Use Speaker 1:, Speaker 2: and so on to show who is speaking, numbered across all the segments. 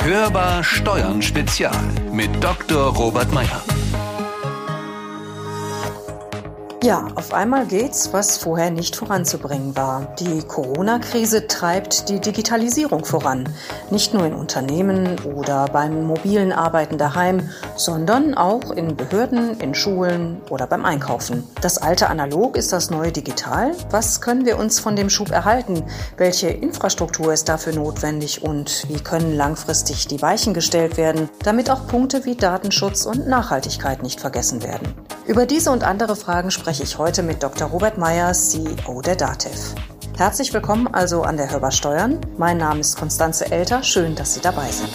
Speaker 1: Hörbar Steuern Spezial mit Dr. Robert Meyer.
Speaker 2: Ja, auf einmal geht's, was vorher nicht voranzubringen war. Die Corona-Krise treibt die Digitalisierung voran. Nicht nur in Unternehmen oder beim mobilen Arbeiten daheim, sondern auch in Behörden, in Schulen oder beim Einkaufen. Das alte Analog ist das neue Digital. Was können wir uns von dem Schub erhalten? Welche Infrastruktur ist dafür notwendig und wie können langfristig die Weichen gestellt werden, damit auch Punkte wie Datenschutz und Nachhaltigkeit nicht vergessen werden? Über diese und andere Fragen spreche ich heute mit Dr. Robert Meyer, CEO der DATEV. Herzlich willkommen also an der Hörbar Steuern. Mein Name ist Konstanze Elter. Schön, dass Sie dabei sind.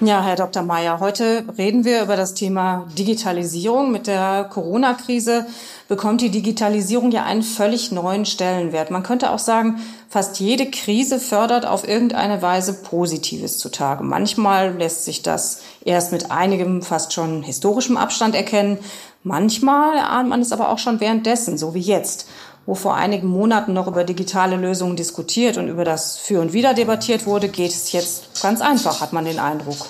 Speaker 2: Ja, Herr Dr. Meyer, heute reden wir über das Thema Digitalisierung. Mit der Corona-Krise bekommt die Digitalisierung ja einen völlig neuen Stellenwert. Man könnte auch sagen, fast jede Krise fördert auf irgendeine Weise Positives zutage. Manchmal lässt sich das erst mit einigem fast schon historischem Abstand erkennen. Manchmal ahnt man es aber auch schon währenddessen, so wie jetzt wo vor einigen Monaten noch über digitale Lösungen diskutiert und über das Für und Wider debattiert wurde, geht es jetzt ganz einfach, hat man den Eindruck.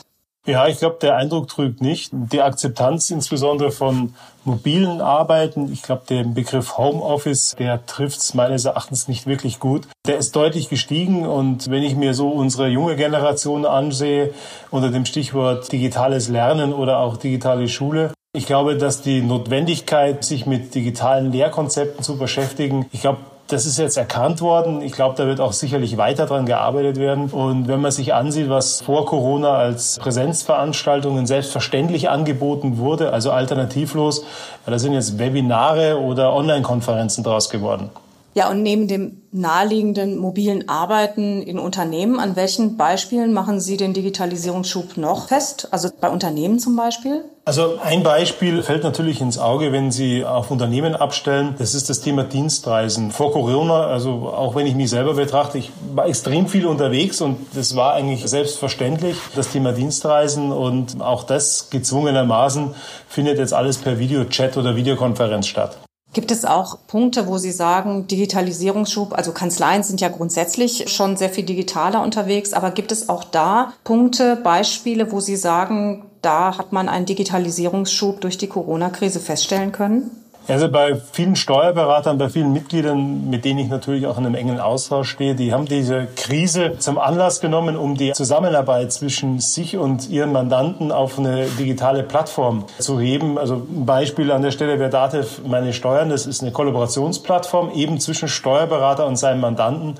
Speaker 3: Ja, ich glaube, der Eindruck trügt nicht. Die Akzeptanz insbesondere von mobilen Arbeiten, ich glaube, der Begriff Homeoffice, der trifft es meines Erachtens nicht wirklich gut. Der ist deutlich gestiegen und wenn ich mir so unsere junge Generation ansehe, unter dem Stichwort digitales Lernen oder auch digitale Schule, ich glaube, dass die Notwendigkeit, sich mit digitalen Lehrkonzepten zu beschäftigen, ich glaube, das ist jetzt erkannt worden. Ich glaube, da wird auch sicherlich weiter dran gearbeitet werden. Und wenn man sich ansieht, was vor Corona als Präsenzveranstaltungen selbstverständlich angeboten wurde, also alternativlos, da sind jetzt Webinare oder Online-Konferenzen draus geworden.
Speaker 2: Ja, und neben dem naheliegenden mobilen Arbeiten in Unternehmen, an welchen Beispielen machen Sie den Digitalisierungsschub noch fest? Also bei Unternehmen zum Beispiel?
Speaker 3: Also ein Beispiel fällt natürlich ins Auge, wenn Sie auf Unternehmen abstellen. Das ist das Thema Dienstreisen. Vor Corona, also auch wenn ich mich selber betrachte, ich war extrem viel unterwegs und das war eigentlich selbstverständlich, das Thema Dienstreisen und auch das gezwungenermaßen findet jetzt alles per Videochat oder Videokonferenz statt.
Speaker 2: Gibt es auch Punkte, wo Sie sagen, Digitalisierungsschub, also Kanzleien sind ja grundsätzlich schon sehr viel digitaler unterwegs, aber gibt es auch da Punkte, Beispiele, wo Sie sagen, da hat man einen Digitalisierungsschub durch die Corona-Krise feststellen können?
Speaker 3: Also bei vielen Steuerberatern, bei vielen Mitgliedern, mit denen ich natürlich auch in einem engen Austausch stehe, die haben diese Krise zum Anlass genommen, um die Zusammenarbeit zwischen sich und ihren Mandanten auf eine digitale Plattform zu heben. Also ein Beispiel an der Stelle wäre Datev meine Steuern. Das ist eine Kollaborationsplattform eben zwischen Steuerberater und seinem Mandanten.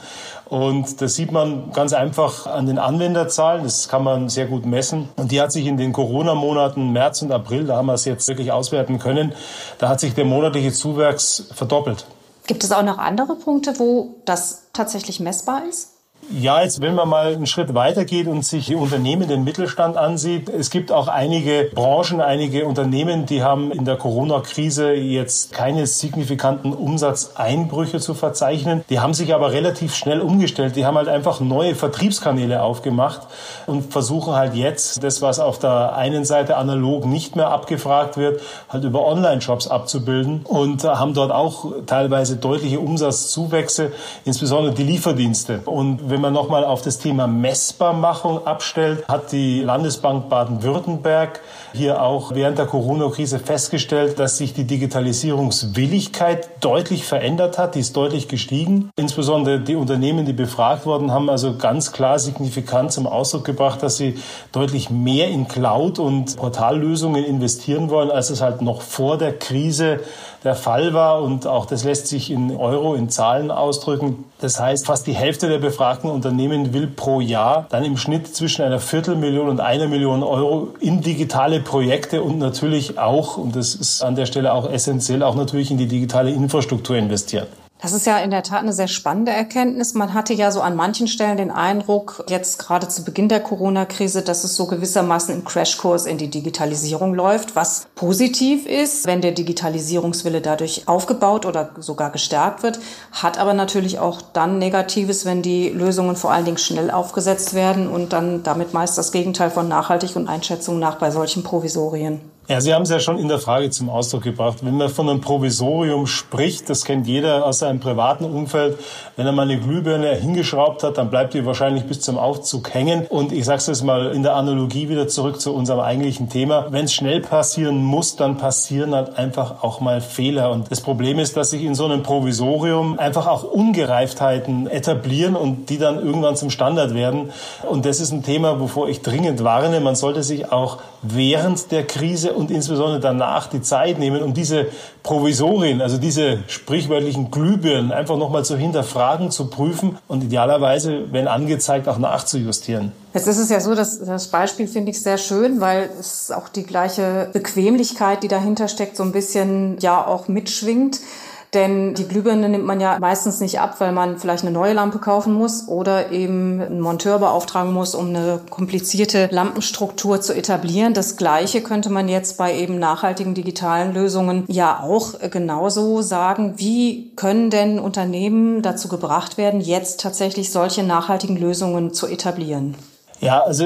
Speaker 3: Und das sieht man ganz einfach an den Anwenderzahlen. Das kann man sehr gut messen. Und die hat sich in den Corona-Monaten März und April, da haben wir es jetzt wirklich auswerten können, da hat sich der monatliche Zuwachs verdoppelt.
Speaker 2: Gibt es auch noch andere Punkte, wo das tatsächlich messbar ist?
Speaker 3: Ja, jetzt wenn man mal einen Schritt weitergeht und sich Unternehmen, den Mittelstand ansieht, es gibt auch einige Branchen, einige Unternehmen, die haben in der Corona-Krise jetzt keine signifikanten Umsatzeinbrüche zu verzeichnen. Die haben sich aber relativ schnell umgestellt. Die haben halt einfach neue Vertriebskanäle aufgemacht und versuchen halt jetzt das, was auf der einen Seite analog nicht mehr abgefragt wird, halt über Online-Shops abzubilden und haben dort auch teilweise deutliche Umsatzzuwächse, insbesondere die Lieferdienste. Und wenn man nochmal auf das Thema Messbarmachung abstellt, hat die Landesbank Baden-Württemberg hier auch während der Corona-Krise festgestellt, dass sich die Digitalisierungswilligkeit deutlich verändert hat. Die ist deutlich gestiegen. Insbesondere die Unternehmen, die befragt wurden, haben also ganz klar signifikant zum Ausdruck gebracht, dass sie deutlich mehr in Cloud- und Portallösungen investieren wollen, als es halt noch vor der Krise der Fall war. Und auch das lässt sich in Euro, in Zahlen ausdrücken. Das heißt, fast die Hälfte der befragten Unternehmen will pro Jahr dann im Schnitt zwischen einer Viertelmillion und einer Million Euro in digitale Projekte und natürlich auch, und das ist an der Stelle auch essentiell, auch natürlich in die digitale Infrastruktur investieren.
Speaker 2: Das ist ja in der Tat eine sehr spannende Erkenntnis. Man hatte ja so an manchen Stellen den Eindruck, jetzt gerade zu Beginn der Corona-Krise, dass es so gewissermaßen im Crashkurs in die Digitalisierung läuft, was positiv ist, wenn der Digitalisierungswille dadurch aufgebaut oder sogar gestärkt wird, hat aber natürlich auch dann Negatives, wenn die Lösungen vor allen Dingen schnell aufgesetzt werden und dann damit meist das Gegenteil von nachhaltig und Einschätzung nach bei solchen Provisorien.
Speaker 3: Ja, Sie haben es ja schon in der Frage zum Ausdruck gebracht. Wenn man von einem Provisorium spricht, das kennt jeder aus seinem privaten Umfeld, wenn er mal eine Glühbirne hingeschraubt hat, dann bleibt die wahrscheinlich bis zum Aufzug hängen. Und ich sage es jetzt mal in der Analogie wieder zurück zu unserem eigentlichen Thema. Wenn es schnell passieren muss, dann passieren halt einfach auch mal Fehler. Und das Problem ist, dass sich in so einem Provisorium einfach auch Ungereiftheiten etablieren und die dann irgendwann zum Standard werden. Und das ist ein Thema, wovor ich dringend warne. Man sollte sich auch während der Krise und insbesondere danach die Zeit nehmen, um diese Provisorien, also diese sprichwörtlichen Glühbirnen einfach nochmal zu hinterfragen, zu prüfen und idealerweise, wenn angezeigt, auch nachzujustieren.
Speaker 2: Jetzt ist es ja so, dass das Beispiel finde ich sehr schön, weil es auch die gleiche Bequemlichkeit, die dahinter steckt, so ein bisschen ja auch mitschwingt. Denn die Glühbirne nimmt man ja meistens nicht ab, weil man vielleicht eine neue Lampe kaufen muss oder eben einen Monteur beauftragen muss, um eine komplizierte Lampenstruktur zu etablieren. Das Gleiche könnte man jetzt bei eben nachhaltigen digitalen Lösungen ja auch genauso sagen. Wie können denn Unternehmen dazu gebracht werden, jetzt tatsächlich solche nachhaltigen Lösungen zu etablieren?
Speaker 3: Ja, also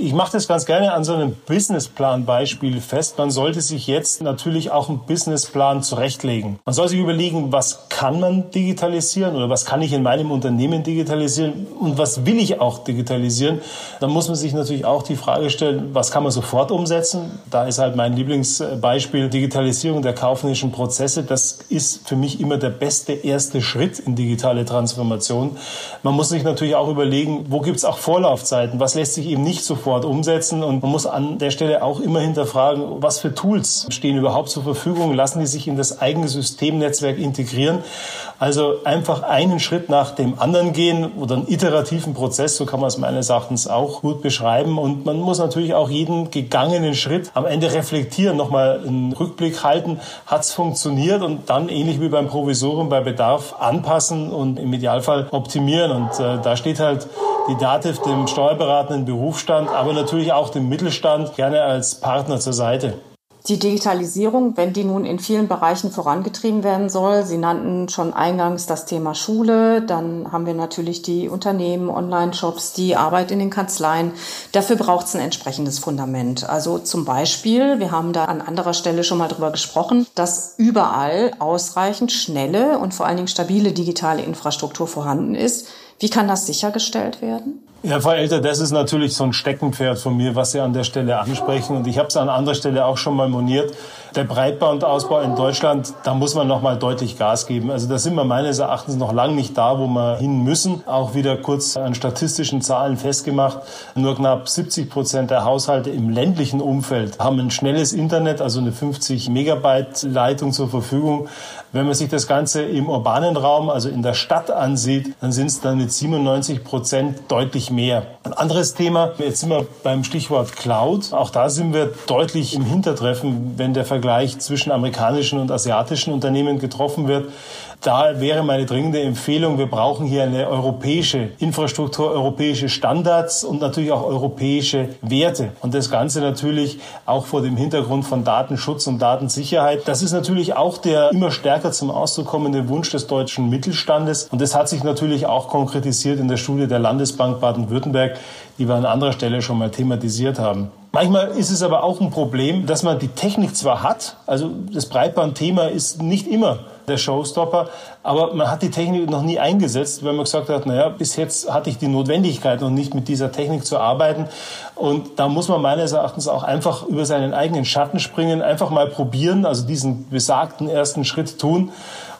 Speaker 3: ich mache das ganz gerne an so einem Businessplan-Beispiel fest. Man sollte sich jetzt natürlich auch einen Businessplan zurechtlegen. Man soll sich überlegen, was kann man digitalisieren oder was kann ich in meinem Unternehmen digitalisieren und was will ich auch digitalisieren. Dann muss man sich natürlich auch die Frage stellen, was kann man sofort umsetzen. Da ist halt mein Lieblingsbeispiel Digitalisierung der kaufmännischen Prozesse. Das ist für mich immer der beste erste Schritt in digitale Transformation. Man muss sich natürlich auch überlegen, wo gibt es auch Vorlaufzeiten, was lässt sich eben nicht sofort sofort umsetzen. Und man muss an der Stelle auch immer hinterfragen, was für Tools stehen überhaupt zur Verfügung, lassen die sich in das eigene Systemnetzwerk integrieren. Also einfach einen Schritt nach dem anderen gehen oder einen iterativen Prozess, so kann man es meines Erachtens auch gut beschreiben. Und man muss natürlich auch jeden gegangenen Schritt am Ende reflektieren, nochmal einen Rückblick halten, hat es funktioniert und dann ähnlich wie beim Provisorium bei Bedarf anpassen und im Idealfall optimieren. Und äh, da steht halt die DATEV dem steuerberatenden Berufsstand, aber natürlich auch dem Mittelstand gerne als Partner zur Seite.
Speaker 2: Die Digitalisierung, wenn die nun in vielen Bereichen vorangetrieben werden soll, Sie nannten schon eingangs das Thema Schule, dann haben wir natürlich die Unternehmen, Online-Shops, die Arbeit in den Kanzleien. Dafür braucht es ein entsprechendes Fundament. Also zum Beispiel, wir haben da an anderer Stelle schon mal drüber gesprochen, dass überall ausreichend schnelle und vor allen Dingen stabile digitale Infrastruktur vorhanden ist. Wie kann das sichergestellt werden?
Speaker 3: Ja, Frau Elter, das ist natürlich so ein Steckenpferd von mir, was Sie an der Stelle ansprechen. Und ich habe es an anderer Stelle auch schon mal moniert. Der Breitbandausbau in Deutschland, da muss man noch mal deutlich Gas geben. Also da sind wir meines Erachtens noch lange nicht da, wo wir hin müssen. Auch wieder kurz an statistischen Zahlen festgemacht. Nur knapp 70 Prozent der Haushalte im ländlichen Umfeld haben ein schnelles Internet, also eine 50 Megabyte Leitung zur Verfügung. Wenn man sich das Ganze im urbanen Raum, also in der Stadt ansieht, dann sind es dann mit 97 Prozent deutlich mehr. Ein anderes Thema, jetzt sind wir beim Stichwort Cloud. Auch da sind wir deutlich im Hintertreffen, wenn der Vergleich zwischen amerikanischen und asiatischen Unternehmen getroffen wird. Da wäre meine dringende Empfehlung, wir brauchen hier eine europäische Infrastruktur, europäische Standards und natürlich auch europäische Werte. Und das Ganze natürlich auch vor dem Hintergrund von Datenschutz und Datensicherheit. Das ist natürlich auch der immer stärker zum Ausdruck kommende Wunsch des deutschen Mittelstandes. Und das hat sich natürlich auch konkretisiert in der Studie der Landesbank Baden-Württemberg, die wir an anderer Stelle schon mal thematisiert haben. Manchmal ist es aber auch ein Problem, dass man die Technik zwar hat, also das Breitbandthema ist nicht immer der Showstopper. Aber man hat die Technik noch nie eingesetzt, weil man gesagt hat, naja, bis jetzt hatte ich die Notwendigkeit noch nicht mit dieser Technik zu arbeiten. Und da muss man meines Erachtens auch einfach über seinen eigenen Schatten springen, einfach mal probieren, also diesen besagten ersten Schritt tun.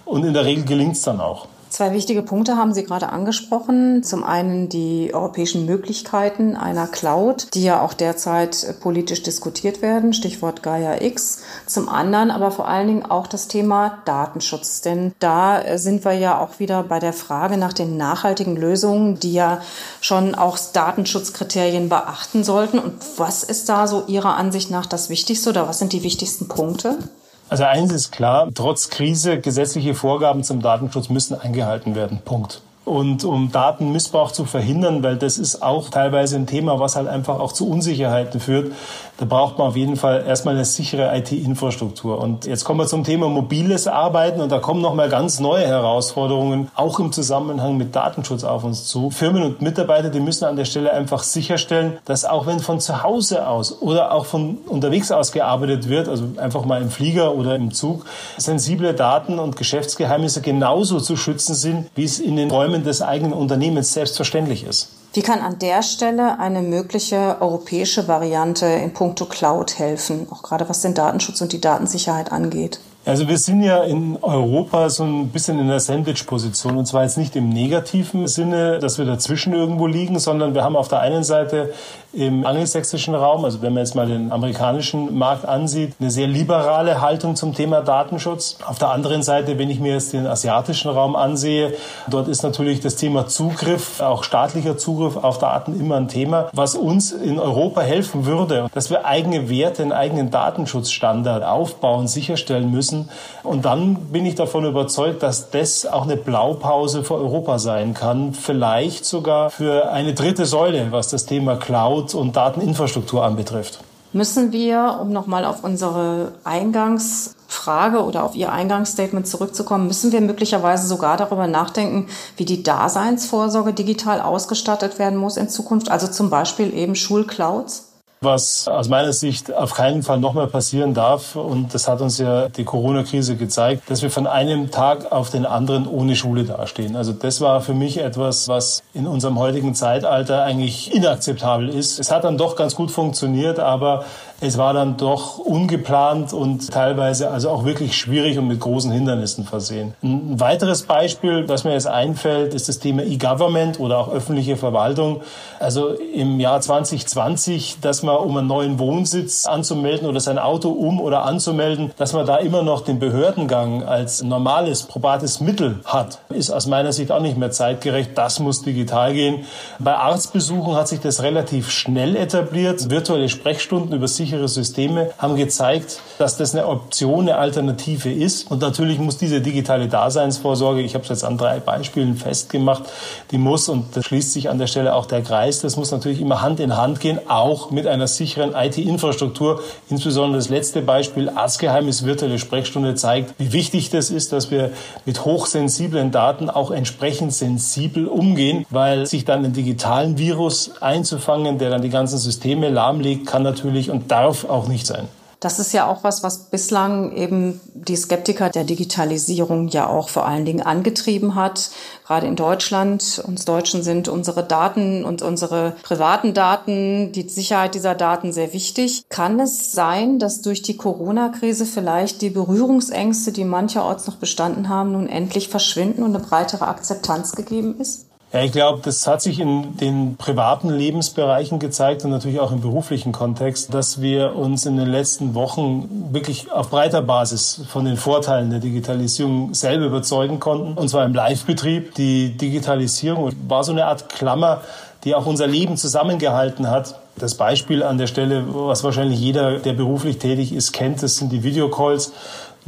Speaker 3: Und in der Regel gelingt es dann auch.
Speaker 2: Zwei wichtige Punkte haben Sie gerade angesprochen. Zum einen die europäischen Möglichkeiten einer Cloud, die ja auch derzeit politisch diskutiert werden, Stichwort Gaia X. Zum anderen aber vor allen Dingen auch das Thema Datenschutz. Denn da sind wir ja auch wieder bei der Frage nach den nachhaltigen Lösungen, die ja schon auch Datenschutzkriterien beachten sollten. Und was ist da so Ihrer Ansicht nach das Wichtigste oder was sind die wichtigsten Punkte?
Speaker 3: Also eins ist klar, trotz Krise, gesetzliche Vorgaben zum Datenschutz müssen eingehalten werden. Punkt. Und um Datenmissbrauch zu verhindern, weil das ist auch teilweise ein Thema, was halt einfach auch zu Unsicherheiten führt, Da braucht man auf jeden Fall erstmal eine sichere IT-Infrastruktur. Und jetzt kommen wir zum Thema mobiles Arbeiten und da kommen nochmal ganz neue Herausforderungen, auch im Zusammenhang mit Datenschutz auf uns zu. Firmen und Mitarbeiter, die müssen an der Stelle einfach sicherstellen, dass auch wenn von zu Hause aus oder auch von unterwegs aus gearbeitet wird, also einfach mal im Flieger oder im Zug, sensible Daten und Geschäftsgeheimnisse genauso zu schützen sind, wie es in den Räumen des eigenen Unternehmens selbstverständlich ist.
Speaker 2: Wie kann an der Stelle eine mögliche europäische Variante in puncto Cloud helfen, auch gerade was den Datenschutz und die Datensicherheit angeht?
Speaker 3: Also wir sind ja in Europa so ein bisschen in der Sandwich-Position und zwar jetzt nicht im negativen Sinne, dass wir dazwischen irgendwo liegen, sondern wir haben auf der einen Seite im angelsächsischen Raum, also wenn man jetzt mal den amerikanischen Markt ansieht, eine sehr liberale Haltung zum Thema Datenschutz. Auf der anderen Seite, wenn ich mir jetzt den asiatischen Raum ansehe, dort ist natürlich das Thema Zugriff, auch staatlicher Zugriff auf Daten immer ein Thema, was uns in Europa helfen würde, dass wir eigene Werte, einen eigenen Datenschutzstandard aufbauen, sicherstellen müssen. Und dann bin ich davon überzeugt, dass das auch eine Blaupause für Europa sein kann, vielleicht sogar für eine dritte Säule, was das Thema Cloud Cloud und Dateninfrastruktur anbetrifft.
Speaker 2: Müssen wir, um nochmal auf unsere Eingangsfrage oder auf Ihr Eingangsstatement zurückzukommen, müssen wir möglicherweise sogar darüber nachdenken, wie die Daseinsvorsorge digital ausgestattet werden muss in Zukunft, also zum Beispiel eben Schulclouds?
Speaker 3: Was aus meiner Sicht auf keinen Fall nochmal passieren darf. Und das hat uns ja die Corona-Krise gezeigt, dass wir von einem Tag auf den anderen ohne Schule dastehen. Also das war für mich etwas, was in unserem heutigen Zeitalter eigentlich inakzeptabel ist. Es hat dann doch ganz gut funktioniert, aber es war dann doch ungeplant und teilweise also auch wirklich schwierig und mit großen Hindernissen versehen. Ein weiteres Beispiel, was mir jetzt einfällt, ist das Thema E-Government oder auch öffentliche Verwaltung. Also im Jahr 2020, dass man, um einen neuen Wohnsitz anzumelden oder sein Auto um oder anzumelden, dass man da immer noch den Behördengang als normales, probates Mittel hat, ist aus meiner Sicht auch nicht mehr zeitgerecht. Das muss digital gehen. Bei Arztbesuchen hat sich das relativ schnell etabliert. Virtuelle Sprechstunden über sich sichere Systeme haben gezeigt, dass das eine Option, eine Alternative ist. Und natürlich muss diese digitale Daseinsvorsorge, ich habe es jetzt an drei Beispielen festgemacht, die muss, und da schließt sich an der Stelle auch der Kreis, das muss natürlich immer Hand in Hand gehen, auch mit einer sicheren IT-Infrastruktur. Insbesondere das letzte Beispiel, Arztgeheimnis virtuelle Sprechstunde zeigt, wie wichtig das ist, dass wir mit hochsensiblen Daten auch entsprechend sensibel umgehen, weil sich dann ein digitalen Virus einzufangen, der dann die ganzen Systeme lahmlegt, kann natürlich und darf auch nicht sein.
Speaker 2: Das ist ja auch was, was bislang eben die Skeptiker der Digitalisierung ja auch vor allen Dingen angetrieben hat. Gerade in Deutschland, uns Deutschen sind unsere Daten und unsere privaten Daten, die Sicherheit dieser Daten sehr wichtig. Kann es sein, dass durch die Corona-Krise vielleicht die Berührungsängste, die mancherorts noch bestanden haben, nun endlich verschwinden und eine breitere Akzeptanz gegeben ist?
Speaker 3: Ja, ich glaube, das hat sich in den privaten Lebensbereichen gezeigt und natürlich auch im beruflichen Kontext, dass wir uns in den letzten Wochen wirklich auf breiter Basis von den Vorteilen der Digitalisierung selber überzeugen konnten. Und zwar im Live-Betrieb. Die Digitalisierung war so eine Art Klammer, die auch unser Leben zusammengehalten hat. Das Beispiel an der Stelle, was wahrscheinlich jeder, der beruflich tätig ist, kennt, das sind die Videocalls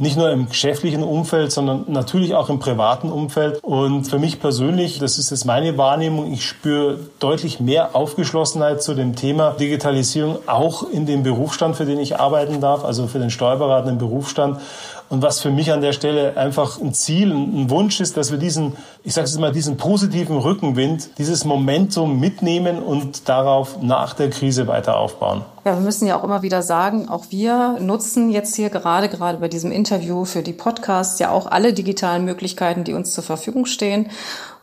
Speaker 3: nicht nur im geschäftlichen Umfeld, sondern natürlich auch im privaten Umfeld. Und für mich persönlich, das ist jetzt meine Wahrnehmung, ich spüre deutlich mehr Aufgeschlossenheit zu dem Thema Digitalisierung, auch in dem Berufsstand, für den ich arbeiten darf, also für den steuerberatenden Berufsstand. Und was für mich an der Stelle einfach ein Ziel, ein Wunsch ist, dass wir diesen, ich sage es mal, diesen positiven Rückenwind, dieses Momentum mitnehmen und darauf nach der Krise weiter aufbauen.
Speaker 2: Ja, wir müssen ja auch immer wieder sagen, auch wir nutzen jetzt hier gerade, gerade bei diesem Interview für die Podcasts ja auch alle digitalen Möglichkeiten, die uns zur Verfügung stehen.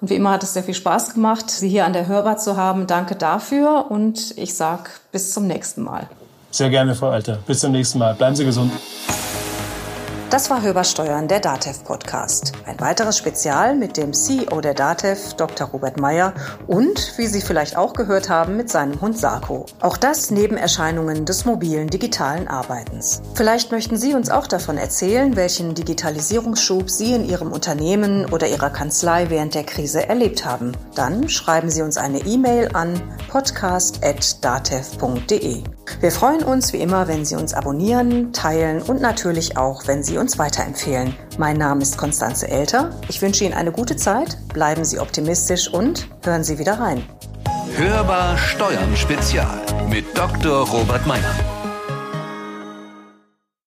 Speaker 2: Und wie immer hat es sehr viel Spaß gemacht, Sie hier an der Hörbar zu haben. Danke dafür und ich sage bis zum nächsten Mal.
Speaker 3: Sehr gerne, Frau Alter. Bis zum nächsten Mal. Bleiben Sie gesund.
Speaker 2: Das war Hörbar Steuern, der DATEV Podcast. Ein weiteres Spezial mit dem CEO der DATEV, Dr. Robert Meyer und, wie Sie vielleicht auch gehört haben, mit seinem Hund Sarko. Auch das Nebenerscheinungen des mobilen digitalen Arbeitens. Vielleicht möchten Sie uns auch davon erzählen, welchen Digitalisierungsschub Sie in Ihrem Unternehmen oder Ihrer Kanzlei während der Krise erlebt haben. Dann schreiben Sie uns eine E-Mail an podcast.datev.de. Wir freuen uns wie immer, wenn Sie uns abonnieren, teilen und natürlich auch, wenn Sie uns weiterempfehlen. Mein Name ist Konstanze Elter. Ich wünsche Ihnen eine gute Zeit, bleiben Sie optimistisch und hören Sie wieder rein.
Speaker 1: Hörbar Steuern Spezial mit Dr. Robert Meyer.